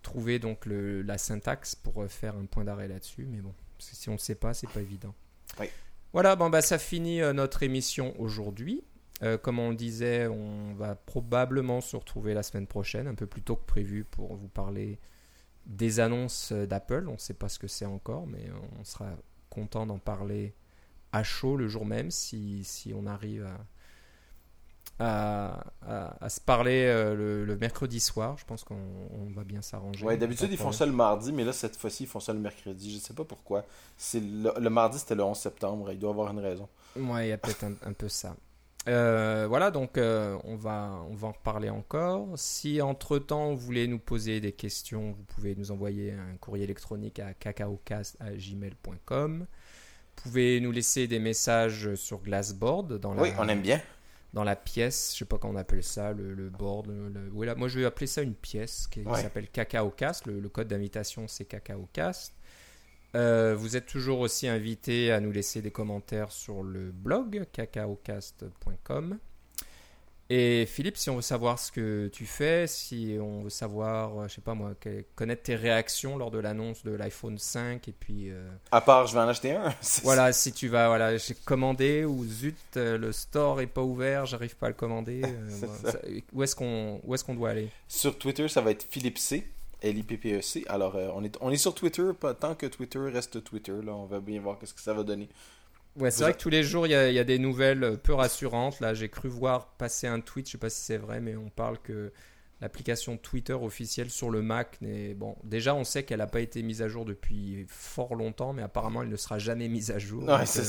trouver donc le, la syntaxe pour euh, faire un point d'arrêt là-dessus. Mais bon, si on ne sait pas, c'est pas évident.
Oui.
Voilà, bon, bah, ça finit notre émission aujourd'hui. Euh, comme on le disait, on va probablement se retrouver la semaine prochaine, un peu plus tôt que prévu, pour vous parler des annonces d'Apple. On ne sait pas ce que c'est encore, mais on sera content d'en parler à chaud le jour même si, si on arrive à, à, se parler euh, le, mercredi soir. Je pense qu'on va bien s'arranger.
Ouais, d'habitude, ils font ça le mardi, mais là, cette fois-ci, ils font ça le mercredi. Je ne sais pas pourquoi. Le, le, mardi, c'était le 11 septembre. Il doit avoir une raison.
Ouais, il y a peut-être un, peu ça. Euh, voilà, donc euh, on, va, on va en reparler encore. Si entre-temps vous voulez nous poser des questions, vous pouvez nous envoyer un courrier électronique à cacaocast.gmail.com. Vous pouvez nous laisser des messages sur Glassboard. Dans la,
oui, on aime bien.
Dans la pièce, je sais pas comment on appelle ça, le, board. Le, moi je vais appeler ça une pièce qui, s'appelle Cacaocast. Le, le code d'invitation c'est Cacaocast. Euh, vous êtes toujours aussi invité à nous laisser des commentaires sur le blog cacaocast.com. Et Philippe, si on veut savoir ce que tu fais, si on veut savoir, euh, je sais pas moi, connaître tes réactions lors de l'annonce de l'iPhone 5 et puis. Euh,
à part, je vais en acheter un. (laughs)
voilà, si tu vas, voilà, j'ai commandé ou zut, le store est pas ouvert, j'arrive pas à le commander. (laughs) où est-ce qu'on, où est-ce qu'on doit aller?
Sur Twitter, ça va être Philippe C. L-I-P-P-E-C. Alors, euh, on, est, on est sur Twitter, pas tant que Twitter reste Twitter. Là, on va bien voir ce que ça va donner.
Ouais, c'est vrai que tous les jours, il y, a, des nouvelles euh, peu rassurantes. Là, j'ai cru voir passer un tweet, je sais pas si c'est vrai, mais on parle que l'application Twitter officielle sur le Mac n'est. Bon, déjà, on sait qu'elle n'a pas été mise à jour depuis fort longtemps, mais apparemment, elle ne sera jamais mise à jour.
Ouais,
euh,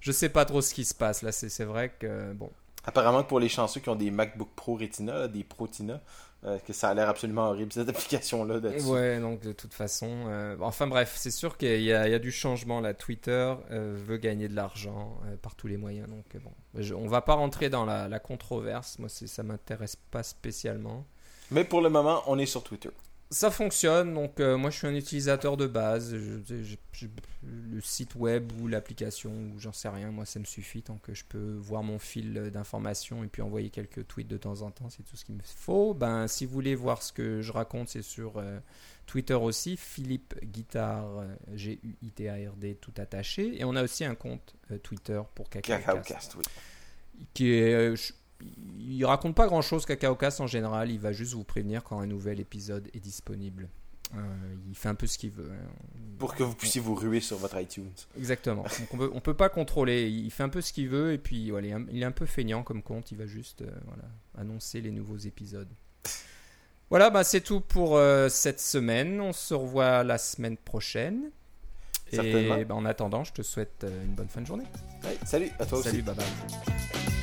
je sais pas trop ce qui se passe. Là, c'est vrai que. Bon.
Apparemment, pour les chanceux qui ont des MacBook Pro Retina, des Protina, euh, que ça a l'air absolument horrible cette (laughs) application-là.
Ouais, donc de toute façon. Euh, enfin bref, c'est sûr qu'il y, a du changement là. Twitter euh, veut gagner de l'argent par tous les moyens. Donc bon, on va pas rentrer dans la, la controverse. Moi, ça m'intéresse pas spécialement.
Mais pour le moment, on est sur Twitter
ça fonctionne. Donc, euh, moi, je suis un utilisateur de base. le site web ou l'application, ou j'en sais rien, moi, ça me suffit tant que je peux voir mon fil d'informations et puis envoyer quelques tweets de temps en temps. C'est tout ce qu'il me faut. Ben, si vous voulez voir ce que je raconte, c'est sur euh, Twitter aussi. Philippe Guitard, euh, G-U-I-T-A-R-D, tout attaché. Et on a aussi un compte Twitter pour
KakaoCast. oui.
Qui est il raconte pas grand chose CacaoCast en général, il va juste vous prévenir quand un nouvel épisode est disponible. Euh, il fait un peu ce qu'il veut.
Pour que vous puissiez vous ruer sur votre iTunes.
Exactement. (laughs) on peut, peut pas contrôler. Il fait un peu ce qu'il veut et puis voilà, il est un peu feignant comme compte. Il va juste euh, voilà, annoncer les nouveaux épisodes. Voilà, bah, c'est tout pour euh, cette semaine. On se revoit la semaine prochaine. Et bah, en attendant, je te souhaite une bonne fin de journée.
salut à toi
aussi. Salut, bye bye.